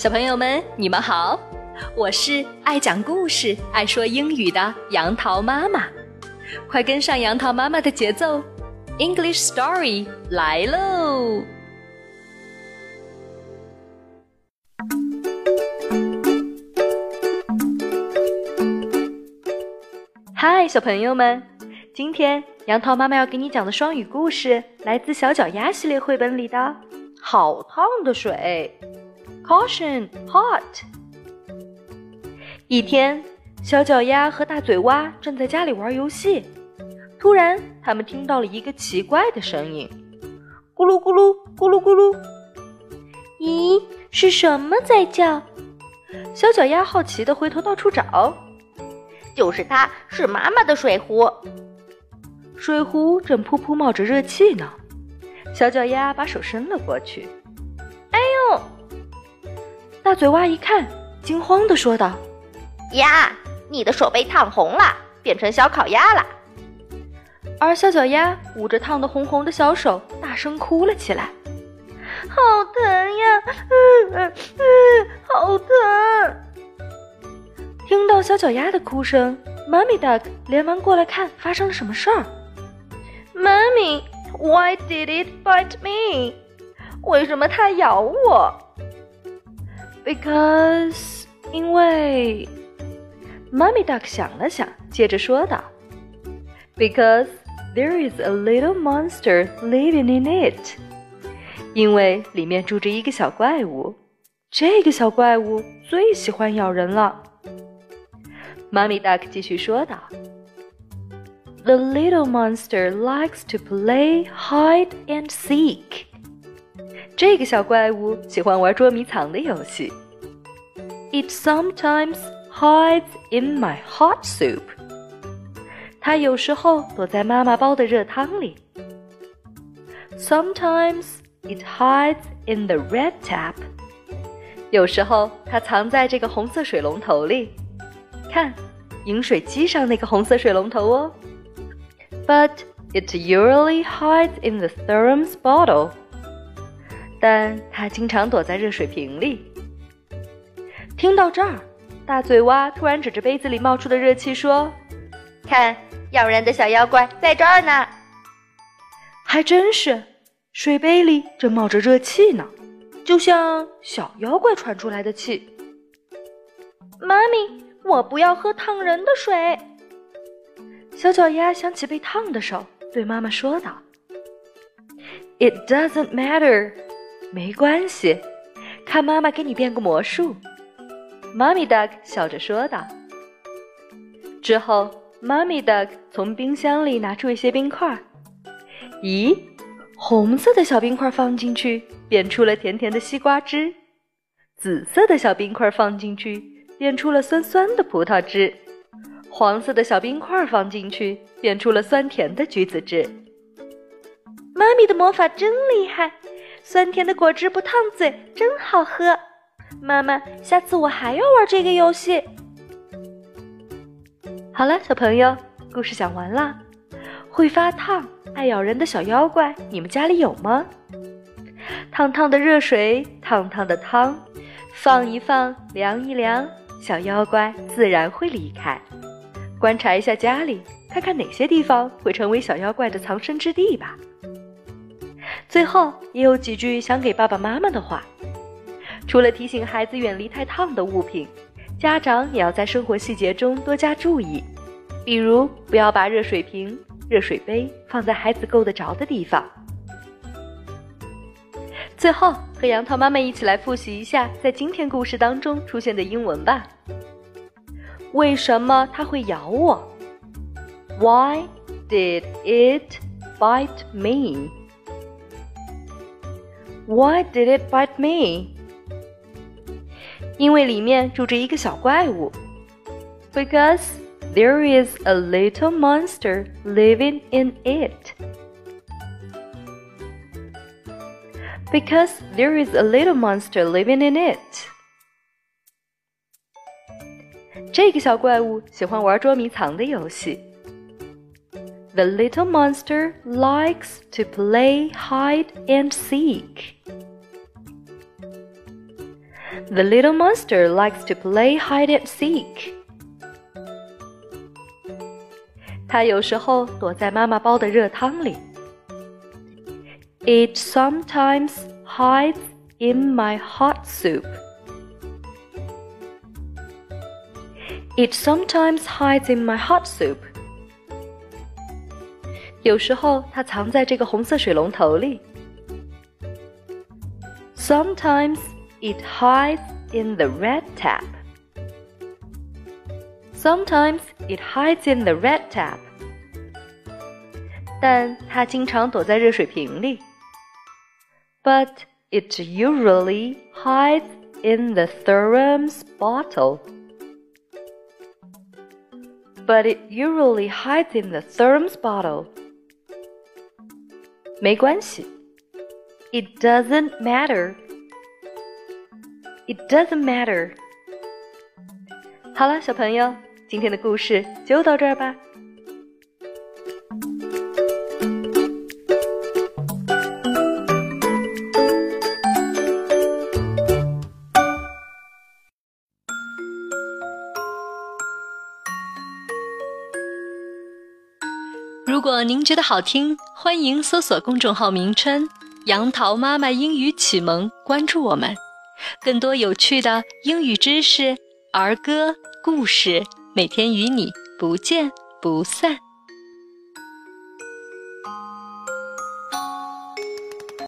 小朋友们，你们好，我是爱讲故事、爱说英语的杨桃妈妈，快跟上杨桃妈妈的节奏，English Story 来喽。嗨，小朋友们，今天杨桃妈妈要给你讲的双语故事来自《小脚丫》系列绘本里的《好烫的水》。Caution, hot！一天，小脚丫和大嘴蛙正在家里玩游戏，突然，他们听到了一个奇怪的声音：咕噜咕噜，咕噜咕噜。咦，是什么在叫？小脚丫好奇的回头到处找，就是它，是妈妈的水壶。水壶正噗噗冒着热气呢。小脚丫把手伸了过去。哎呦大嘴蛙一看，惊慌地说道：“呀，你的手被烫红了，变成小烤鸭了。”而小脚丫捂着烫得红红的小手，大声哭了起来：“好疼呀！嗯嗯嗯，好疼！”听到小脚丫的哭声，妈咪 duck 连忙过来看发生了什么事儿。妈咪，Why did it bite me？为什么它咬我 ？Because，因为，Mummy Duck 想了想，接着说道：“Because there is a little monster living in it。”因为里面住着一个小怪物，这个小怪物最喜欢咬人了。Mummy Duck 继续说道：“The little monster likes to play hide and seek。” ”这个小怪物喜欢玩捉迷藏的游戏。It sometimes hides in my hot soup。它有时候躲在妈妈煲的热汤里。Sometimes it hides in the red tap。有时候它藏在这个红色水龙头里。看，饮水机上那个红色水龙头哦。But it usually hides in the thermos bottle。 但它经常躲在热水瓶里。听到这儿，大嘴蛙突然指着杯子里冒出的热气说：“看，咬人的小妖怪在这儿呢！”还真是，水杯里正冒着热气呢，就像小妖怪喘出来的气。妈咪，我不要喝烫人的水。小脚丫想起被烫的手，对妈妈说道：“It doesn't matter。”没关系，看妈妈给你变个魔术。妈咪 duck 笑着说道。之后，妈咪 duck 从冰箱里拿出一些冰块。咦，红色的小冰块放进去，变出了甜甜的西瓜汁；紫色的小冰块放进去，变出了酸酸的葡萄汁；黄色的小冰块放进去，变出了酸甜的橘子汁。妈咪的魔法真厉害！酸甜的果汁不烫嘴，真好喝。妈妈，下次我还要玩这个游戏。好了，小朋友，故事讲完了。会发烫、爱咬人的小妖怪，你们家里有吗？烫烫的热水，烫烫的汤，放一放，凉一凉，小妖怪自然会离开。观察一下家里，看看哪些地方会成为小妖怪的藏身之地吧。最后也有几句想给爸爸妈妈的话，除了提醒孩子远离太烫的物品，家长也要在生活细节中多加注意，比如不要把热水瓶、热水杯放在孩子够得着的地方。最后和杨桃妈妈一起来复习一下在今天故事当中出现的英文吧。为什么它会咬我？Why did it bite me？Why did it bite me? 因为里面住着一个小怪物。Because there is a little monster living in it. Because there is a little monster living in it. 这个小怪物喜欢玩捉迷藏的游戏。 The little monster likes to play hide and seek. The little monster likes to play hide and seek. 它有时候躲在妈妈煲的热汤里。It sometimes hides in my hot soup. It sometimes hides in my hot soup. 有时候它藏在这个红色水龙头里。Sometimes it hides in the red tap. Sometimes it hides in the red tap. 但它经常躲在热水瓶里。But it usually hides in the thermos bottle. But it usually hides in the thermos bottle. 没关系。It doesn't matter. It doesn't matter. 好了，小朋友，今天的故事就到这儿吧。如果您觉得好听，欢迎搜索公众号名称“杨桃妈妈英语启蒙”，关注我们，更多有趣的英语知识、儿歌、故事，每天与你不见不散。